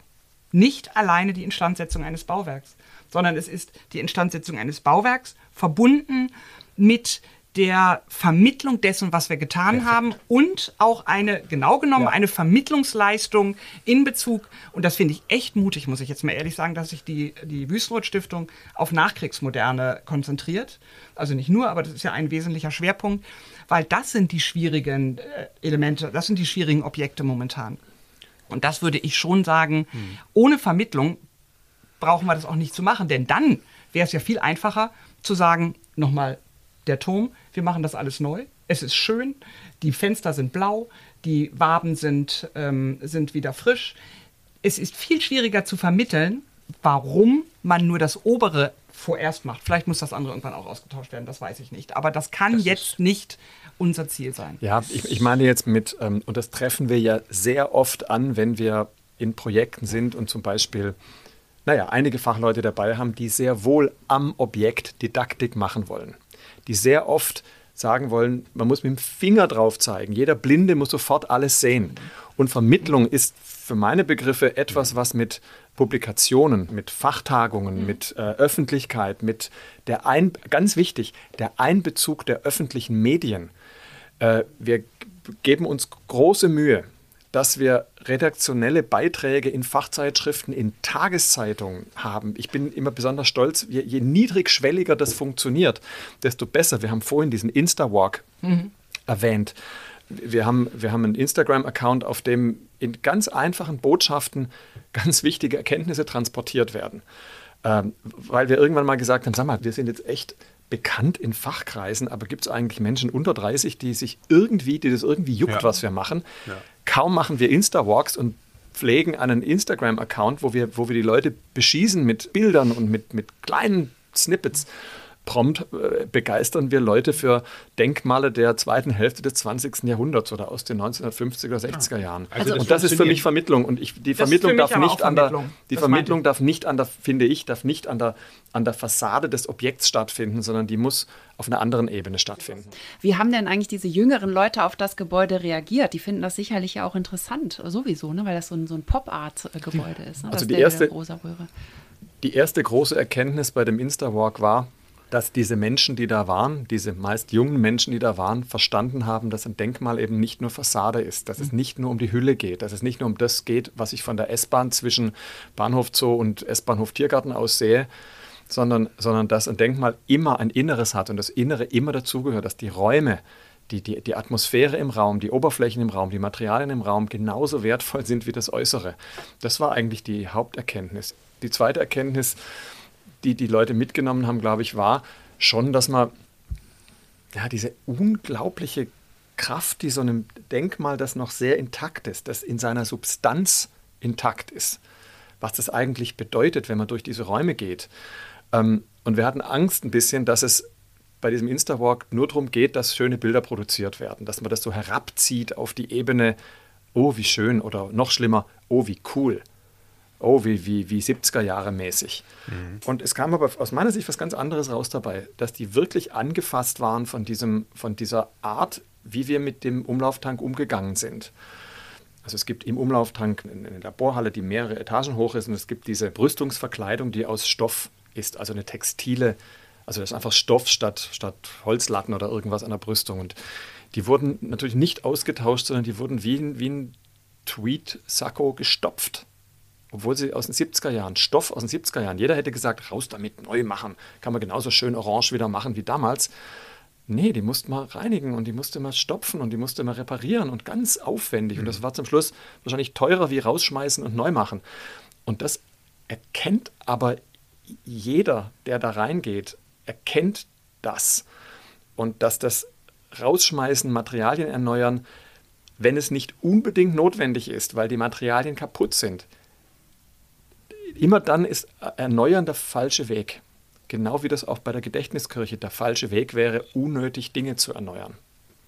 nicht alleine die Instandsetzung eines Bauwerks, sondern es ist die Instandsetzung eines Bauwerks verbunden mit der Vermittlung dessen, was wir getan Perfekt. haben und auch eine, genau genommen, ja. eine Vermittlungsleistung in Bezug, und das finde ich echt mutig, muss ich jetzt mal ehrlich sagen, dass sich die, die Wüstenrot-Stiftung auf Nachkriegsmoderne konzentriert. Also nicht nur, aber das ist ja ein wesentlicher Schwerpunkt, weil das sind die schwierigen äh, Elemente, das sind die schwierigen Objekte momentan. Und das würde ich schon sagen, hm. ohne Vermittlung brauchen wir das auch nicht zu machen, denn dann wäre es ja viel einfacher zu sagen, nochmal der Turm, wir machen das alles neu. Es ist schön, die Fenster sind blau, die Waben sind, ähm, sind wieder frisch. Es ist viel schwieriger zu vermitteln, warum man nur das obere vorerst macht. Vielleicht muss das andere irgendwann auch ausgetauscht werden, das weiß ich nicht. Aber das kann das jetzt nicht unser Ziel sein. Ja, ich, ich meine jetzt mit, ähm, und das treffen wir ja sehr oft an, wenn wir in Projekten sind und zum Beispiel, naja, einige Fachleute dabei haben, die sehr wohl am Objekt Didaktik machen wollen die sehr oft sagen wollen, man muss mit dem Finger drauf zeigen. Jeder Blinde muss sofort alles sehen. Und Vermittlung ist für meine Begriffe etwas, was mit Publikationen, mit Fachtagungen, mhm. mit äh, Öffentlichkeit, mit der Ein ganz wichtig, der Einbezug der öffentlichen Medien. Äh, wir geben uns große Mühe, dass wir redaktionelle Beiträge in Fachzeitschriften, in Tageszeitungen haben. Ich bin immer besonders stolz, je, je niedrigschwelliger das funktioniert, desto besser. Wir haben vorhin diesen Insta-Walk mhm. erwähnt. Wir haben, wir haben einen Instagram-Account, auf dem in ganz einfachen Botschaften ganz wichtige Erkenntnisse transportiert werden. Ähm, weil wir irgendwann mal gesagt haben, sag mal, wir sind jetzt echt bekannt in Fachkreisen, aber gibt es eigentlich Menschen unter 30, die sich irgendwie, die das irgendwie juckt, ja. was wir machen? Ja. Kaum machen wir Insta-Walks und pflegen einen Instagram-Account, wo wir, wo wir die Leute beschießen mit Bildern und mit, mit kleinen Snippets prompt äh, begeistern wir Leute für Denkmale der zweiten Hälfte des 20. Jahrhunderts oder aus den 1950er oder 60er Jahren. Also das und das ist für mich Vermittlung und ich, die Vermittlung darf nicht an der die Vermittlung darf nicht an der finde ich darf nicht an der an der Fassade des Objekts stattfinden, sondern die muss auf einer anderen Ebene stattfinden. Wie haben denn eigentlich diese jüngeren Leute auf das Gebäude reagiert? Die finden das sicherlich ja auch interessant, sowieso, ne? weil das so ein, so ein Pop-Art-Gebäude ist. Ne? Also die erste, die erste große Erkenntnis bei dem Insta-Walk war, dass diese Menschen, die da waren, diese meist jungen Menschen, die da waren, verstanden haben, dass ein Denkmal eben nicht nur Fassade ist, dass es mhm. nicht nur um die Hülle geht, dass es nicht nur um das geht, was ich von der S-Bahn zwischen Bahnhof Zoo und S-Bahnhof Tiergarten aus sehe, sondern, sondern dass ein Denkmal immer ein Inneres hat und das Innere immer dazugehört, dass die Räume, die, die, die Atmosphäre im Raum, die Oberflächen im Raum, die Materialien im Raum genauso wertvoll sind wie das Äußere. Das war eigentlich die Haupterkenntnis. Die zweite Erkenntnis, die die Leute mitgenommen haben, glaube ich, war schon, dass man ja, diese unglaubliche Kraft, die so einem Denkmal, das noch sehr intakt ist, das in seiner Substanz intakt ist, was das eigentlich bedeutet, wenn man durch diese Räume geht. Ähm, und wir hatten Angst ein bisschen, dass es bei diesem Instawalk nur darum geht, dass schöne Bilder produziert werden, dass man das so herabzieht auf die Ebene, oh, wie schön oder noch schlimmer, oh, wie cool, oh, wie, wie, wie 70er Jahre mäßig. Mhm. Und es kam aber aus meiner Sicht was ganz anderes raus dabei, dass die wirklich angefasst waren von, diesem, von dieser Art, wie wir mit dem Umlauftank umgegangen sind. Also es gibt im Umlauftank eine Laborhalle, die mehrere Etagen hoch ist und es gibt diese Brüstungsverkleidung, die aus Stoff ist, also eine textile, also das ist einfach Stoff statt, statt Holzlatten oder irgendwas an der Brüstung. Und die wurden natürlich nicht ausgetauscht, sondern die wurden wie, ein, wie ein Tweed-Sakko gestopft. Obwohl sie aus den 70er Jahren, Stoff aus den 70er Jahren, jeder hätte gesagt, raus damit, neu machen, kann man genauso schön orange wieder machen wie damals. Nee, die musste man reinigen und die musste man stopfen und die musste man reparieren und ganz aufwendig. Mhm. Und das mhm. war zum Schluss wahrscheinlich teurer wie rausschmeißen und neu machen. Und das erkennt aber jeder, der da reingeht, erkennt das. Und dass das Rausschmeißen, Materialien erneuern, wenn es nicht unbedingt notwendig ist, weil die Materialien kaputt sind, immer dann ist Erneuern der falsche Weg. Genau wie das auch bei der Gedächtniskirche der falsche Weg wäre, unnötig Dinge zu erneuern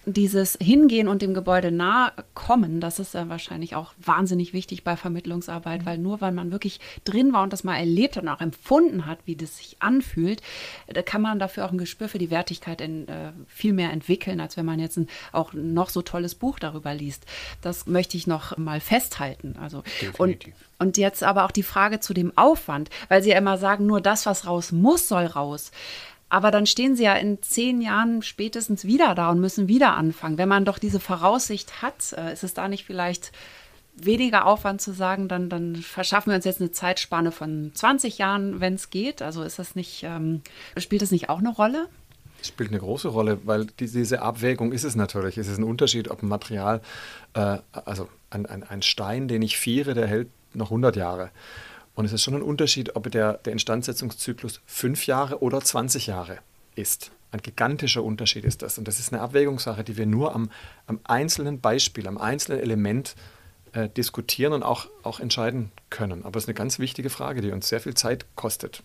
dieses Hingehen und dem Gebäude nahe kommen, das ist ja wahrscheinlich auch wahnsinnig wichtig bei Vermittlungsarbeit, weil nur weil man wirklich drin war und das mal erlebt hat und auch empfunden hat, wie das sich anfühlt, da kann man dafür auch ein Gespür für die Wertigkeit in, äh, viel mehr entwickeln, als wenn man jetzt ein auch noch so tolles Buch darüber liest. Das möchte ich noch mal festhalten. Also Definitiv. Und, und jetzt aber auch die Frage zu dem Aufwand, weil Sie ja immer sagen, nur das, was raus muss, soll raus. Aber dann stehen sie ja in zehn Jahren spätestens wieder da und müssen wieder anfangen. Wenn man doch diese Voraussicht hat, äh, ist es da nicht vielleicht weniger Aufwand zu sagen, dann, dann verschaffen wir uns jetzt eine Zeitspanne von 20 Jahren, wenn es geht. Also ist das nicht, ähm, spielt das nicht auch eine Rolle? Es spielt eine große Rolle, weil diese Abwägung ist es natürlich. Es ist ein Unterschied, ob ein Material, äh, also ein, ein, ein Stein, den ich viere, der hält noch 100 Jahre. Und es ist schon ein Unterschied, ob der, der Instandsetzungszyklus fünf Jahre oder 20 Jahre ist. Ein gigantischer Unterschied ist das. Und das ist eine Abwägungssache, die wir nur am, am einzelnen Beispiel, am einzelnen Element äh, diskutieren und auch, auch entscheiden können. Aber es ist eine ganz wichtige Frage, die uns sehr viel Zeit kostet,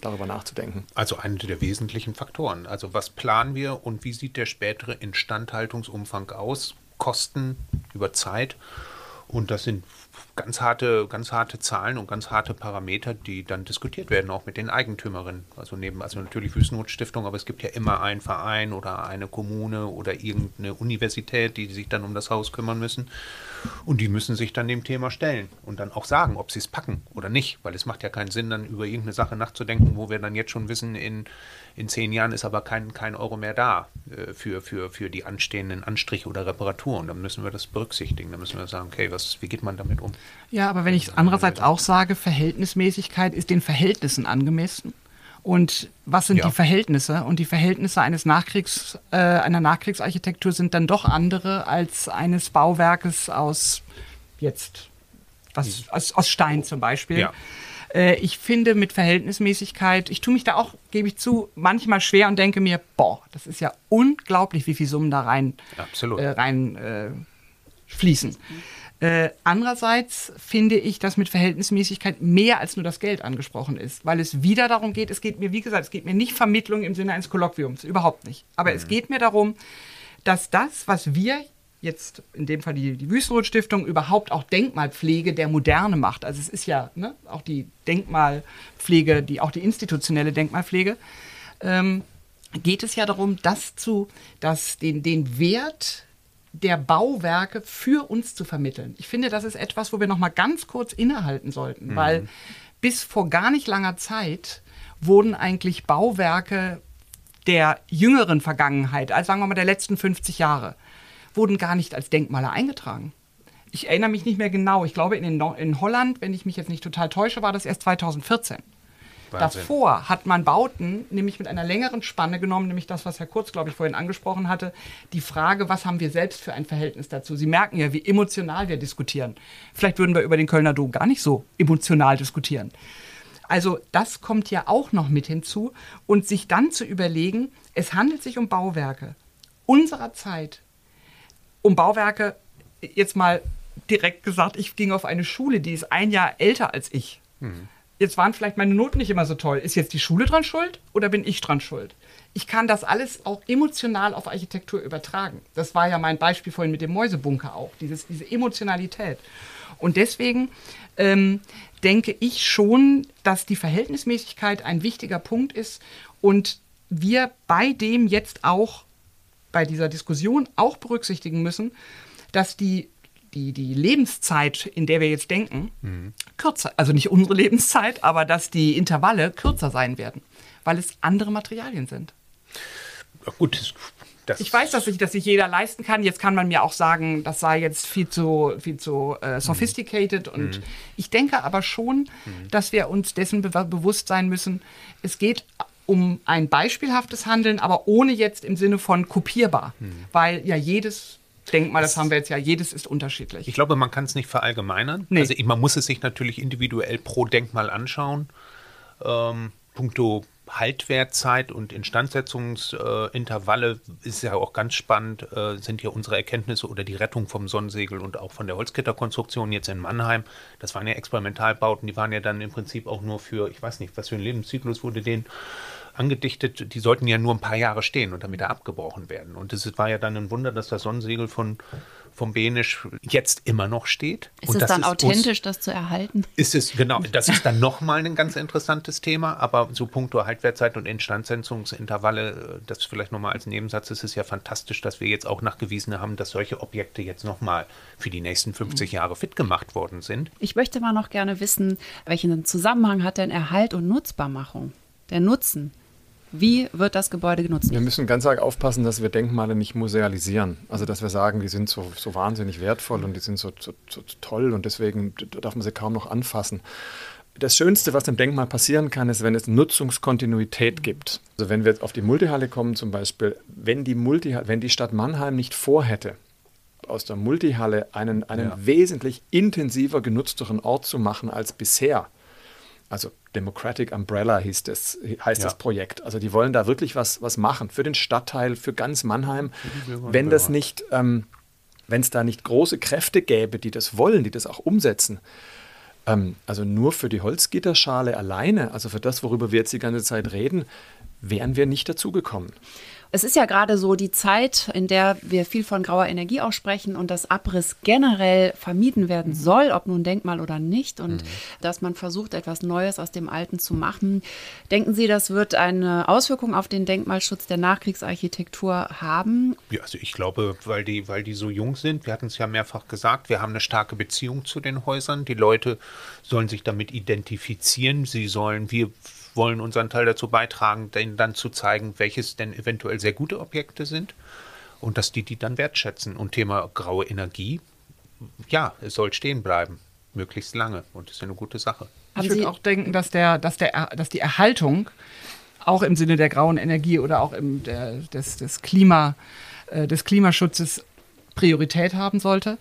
darüber nachzudenken. Also einer der wesentlichen Faktoren. Also was planen wir und wie sieht der spätere Instandhaltungsumfang aus? Kosten über Zeit. Und das sind ganz harte, ganz harte Zahlen und ganz harte Parameter, die dann diskutiert werden, auch mit den Eigentümerinnen. Also neben, also natürlich Wüstenstiftung, aber es gibt ja immer einen Verein oder eine Kommune oder irgendeine Universität, die sich dann um das Haus kümmern müssen. Und die müssen sich dann dem Thema stellen und dann auch sagen, ob sie es packen oder nicht, weil es macht ja keinen Sinn, dann über irgendeine Sache nachzudenken, wo wir dann jetzt schon wissen, in, in zehn Jahren ist aber kein, kein Euro mehr da äh, für, für, für die anstehenden Anstriche oder Reparaturen. Dann müssen wir das berücksichtigen. Dann müssen wir sagen, okay, was, wie geht man damit um? Ja, aber wenn ich andererseits auch sage, Verhältnismäßigkeit ist den Verhältnissen angemessen. Und was sind ja. die Verhältnisse? Und die Verhältnisse eines Nachkriegs, äh, einer Nachkriegsarchitektur sind dann doch andere als eines Bauwerkes aus jetzt was, hm. aus, aus Stein zum Beispiel. Ja. Äh, ich finde mit Verhältnismäßigkeit, ich tue mich da auch, gebe ich zu, manchmal schwer und denke mir, boah, das ist ja unglaublich, wie viele Summen da rein, äh, rein äh, fließen. Äh, andererseits finde ich, dass mit Verhältnismäßigkeit mehr als nur das Geld angesprochen ist, weil es wieder darum geht, es geht mir, wie gesagt, es geht mir nicht Vermittlung im Sinne eines Kolloquiums, überhaupt nicht. Aber mhm. es geht mir darum, dass das, was wir jetzt in dem Fall die, die Wüstenrot-Stiftung überhaupt auch Denkmalpflege der Moderne macht. Also es ist ja ne, auch die Denkmalpflege, die, auch die institutionelle Denkmalpflege, ähm, geht es ja darum, das zu, dass den, den Wert der Bauwerke für uns zu vermitteln. Ich finde, das ist etwas, wo wir noch mal ganz kurz innehalten sollten, mhm. weil bis vor gar nicht langer Zeit wurden eigentlich Bauwerke der jüngeren Vergangenheit, also sagen wir mal der letzten 50 Jahre, wurden gar nicht als Denkmale eingetragen. Ich erinnere mich nicht mehr genau. Ich glaube, in, in Holland, wenn ich mich jetzt nicht total täusche, war das erst 2014. Wahnsinn. Davor hat man Bauten nämlich mit einer längeren Spanne genommen, nämlich das, was Herr Kurz, glaube ich, vorhin angesprochen hatte, die Frage, was haben wir selbst für ein Verhältnis dazu? Sie merken ja, wie emotional wir diskutieren. Vielleicht würden wir über den Kölner Dom gar nicht so emotional diskutieren. Also das kommt ja auch noch mit hinzu und sich dann zu überlegen, es handelt sich um Bauwerke unserer Zeit, um Bauwerke, jetzt mal direkt gesagt, ich ging auf eine Schule, die ist ein Jahr älter als ich. Mhm jetzt waren vielleicht meine Noten nicht immer so toll. Ist jetzt die Schule dran schuld oder bin ich dran schuld? Ich kann das alles auch emotional auf Architektur übertragen. Das war ja mein Beispiel vorhin mit dem Mäusebunker auch, dieses, diese Emotionalität. Und deswegen ähm, denke ich schon, dass die Verhältnismäßigkeit ein wichtiger Punkt ist und wir bei dem jetzt auch, bei dieser Diskussion auch berücksichtigen müssen, dass die die, die Lebenszeit, in der wir jetzt denken, mhm. kürzer, also nicht unsere Lebenszeit, aber dass die Intervalle kürzer sein werden, weil es andere Materialien sind. Ja, gut, das ich weiß, dass sich das sich jeder leisten kann. Jetzt kann man mir auch sagen, das sei jetzt viel zu, viel zu äh, sophisticated. Mhm. Und ich denke aber schon, mhm. dass wir uns dessen be bewusst sein müssen. Es geht um ein beispielhaftes Handeln, aber ohne jetzt im Sinne von kopierbar, mhm. weil ja jedes Denkmal, das, das haben wir jetzt ja, jedes ist unterschiedlich. Ich glaube, man kann es nicht verallgemeinern. Nee. Also man muss es sich natürlich individuell pro Denkmal anschauen. Ähm, puncto Haltwertzeit und Instandsetzungsintervalle ist ja auch ganz spannend, äh, sind ja unsere Erkenntnisse oder die Rettung vom Sonnensegel und auch von der Holzgitterkonstruktion jetzt in Mannheim. Das waren ja Experimentalbauten, die waren ja dann im Prinzip auch nur für, ich weiß nicht, was für ein Lebenszyklus wurde denen angedichtet, die sollten ja nur ein paar Jahre stehen und dann wieder abgebrochen werden. Und es war ja dann ein Wunder, dass das Sonnensegel von vom Benisch jetzt immer noch steht. Ist und es dann ist authentisch, das zu erhalten? Ist es, genau, das ist dann nochmal ein ganz interessantes Thema, aber so puncto Haltwertzeit und Instandsetzungsintervalle, das vielleicht nochmal als Nebensatz, ist es ja fantastisch, dass wir jetzt auch nachgewiesen haben, dass solche Objekte jetzt nochmal für die nächsten 50 mhm. Jahre fit gemacht worden sind. Ich möchte mal noch gerne wissen, welchen Zusammenhang hat denn Erhalt und Nutzbarmachung? Der Nutzen wie wird das Gebäude genutzt? Wir müssen ganz arg aufpassen, dass wir Denkmale nicht musealisieren. Also, dass wir sagen, die sind so, so wahnsinnig wertvoll und die sind so, so, so toll und deswegen darf man sie kaum noch anfassen. Das Schönste, was dem Denkmal passieren kann, ist, wenn es Nutzungskontinuität gibt. Also wenn wir jetzt auf die Multihalle kommen zum Beispiel, wenn die, Multihalle, wenn die Stadt Mannheim nicht vorhätte, aus der Multihalle einen, einen ja. wesentlich intensiver genutzteren Ort zu machen als bisher, also Democratic Umbrella hieß das, heißt ja. das Projekt. Also die wollen da wirklich was, was machen für den Stadtteil, für ganz Mannheim. Wenn das nicht, ähm, wenn es da nicht große Kräfte gäbe, die das wollen, die das auch umsetzen, ähm, also nur für die Holzgitterschale alleine, also für das, worüber wir jetzt die ganze Zeit reden, wären wir nicht dazugekommen. Es ist ja gerade so die Zeit, in der wir viel von grauer Energie auch sprechen und dass Abriss generell vermieden werden mhm. soll, ob nun Denkmal oder nicht, und mhm. dass man versucht, etwas Neues aus dem Alten zu machen. Denken Sie, das wird eine Auswirkung auf den Denkmalschutz der Nachkriegsarchitektur haben? Ja, also ich glaube, weil die, weil die so jung sind, wir hatten es ja mehrfach gesagt, wir haben eine starke Beziehung zu den Häusern. Die Leute sollen sich damit identifizieren. Sie sollen, wir wollen unseren Teil dazu beitragen, denen dann zu zeigen, welches denn eventuell sehr gute Objekte sind und dass die die dann wertschätzen. Und Thema graue Energie, ja, es soll stehen bleiben, möglichst lange und das ist eine gute Sache. Ich würde auch denken, dass, der, dass, der, dass die Erhaltung auch im Sinne der grauen Energie oder auch im, der, des, des, Klima, äh, des Klimaschutzes Priorität haben sollte.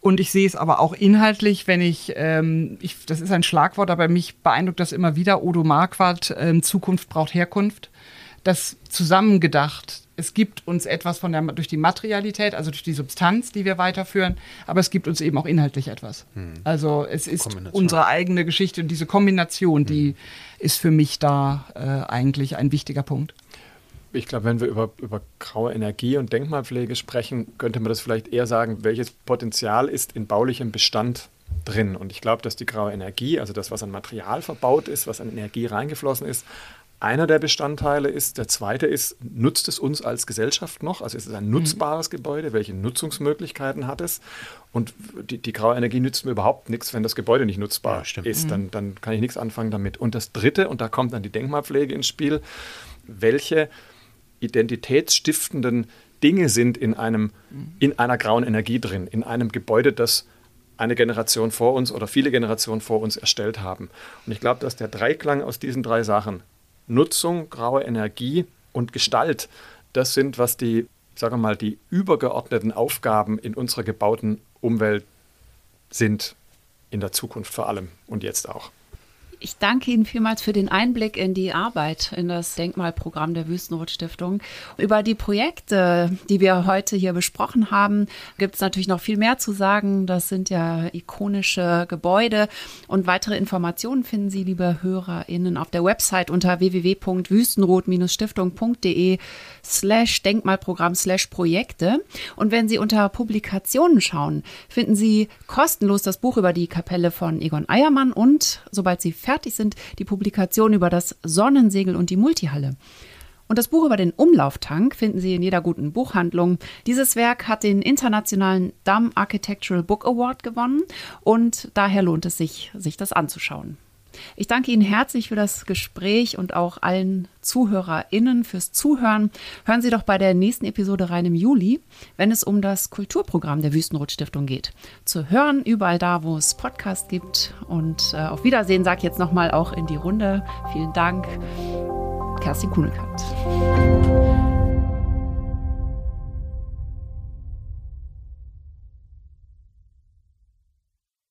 Und ich sehe es aber auch inhaltlich, wenn ich, ähm, ich, das ist ein Schlagwort, aber mich beeindruckt das immer wieder, Odo Marquardt, ähm, Zukunft braucht Herkunft. Das zusammengedacht, es gibt uns etwas von der, durch die Materialität, also durch die Substanz, die wir weiterführen, aber es gibt uns eben auch inhaltlich etwas. Hm. Also es ist unsere eigene Geschichte und diese Kombination, die hm. ist für mich da äh, eigentlich ein wichtiger Punkt ich glaube, wenn wir über, über graue Energie und Denkmalpflege sprechen, könnte man das vielleicht eher sagen, welches Potenzial ist in baulichem Bestand drin. Und ich glaube, dass die graue Energie, also das, was an Material verbaut ist, was an Energie reingeflossen ist, einer der Bestandteile ist. Der zweite ist, nutzt es uns als Gesellschaft noch? Also ist es ein mhm. nutzbares mhm. Gebäude? Welche Nutzungsmöglichkeiten hat es? Und die, die, graue Energie nützt mir überhaupt nichts, wenn das Gebäude nicht nutzbar ja, ist. Mhm. Dann, dann kann ich nichts anfangen damit. Und das dritte, und da kommt dann die Denkmalpflege ins Spiel, welche identitätsstiftenden Dinge sind in, einem, in einer grauen Energie drin, in einem Gebäude, das eine Generation vor uns oder viele Generationen vor uns erstellt haben. Und ich glaube, dass der Dreiklang aus diesen drei Sachen, Nutzung, graue Energie und Gestalt, das sind, was die, sagen wir mal, die übergeordneten Aufgaben in unserer gebauten Umwelt sind, in der Zukunft vor allem und jetzt auch. Ich danke Ihnen vielmals für den Einblick in die Arbeit in das Denkmalprogramm der Wüstenrot-Stiftung. Über die Projekte, die wir heute hier besprochen haben, gibt es natürlich noch viel mehr zu sagen. Das sind ja ikonische Gebäude und weitere Informationen finden Sie, liebe HörerInnen, auf der Website unter www.wüstenrot-stiftung.de slash Denkmalprogramm slash Projekte. Und wenn Sie unter Publikationen schauen, finden Sie kostenlos das Buch über die Kapelle von Egon Eiermann und, sobald Sie sind, die Publikation über das Sonnensegel und die Multihalle. Und das Buch über den Umlauftank finden Sie in jeder guten Buchhandlung. Dieses Werk hat den internationalen Dam Architectural Book Award gewonnen und daher lohnt es sich, sich das anzuschauen. Ich danke Ihnen herzlich für das Gespräch und auch allen ZuhörerInnen fürs Zuhören. Hören Sie doch bei der nächsten Episode rein im Juli, wenn es um das Kulturprogramm der Wüstenrot-Stiftung geht. Zu hören überall da, wo es Podcasts gibt. Und äh, auf Wiedersehen sage ich jetzt nochmal auch in die Runde. Vielen Dank. Kerstin Kuhnekart.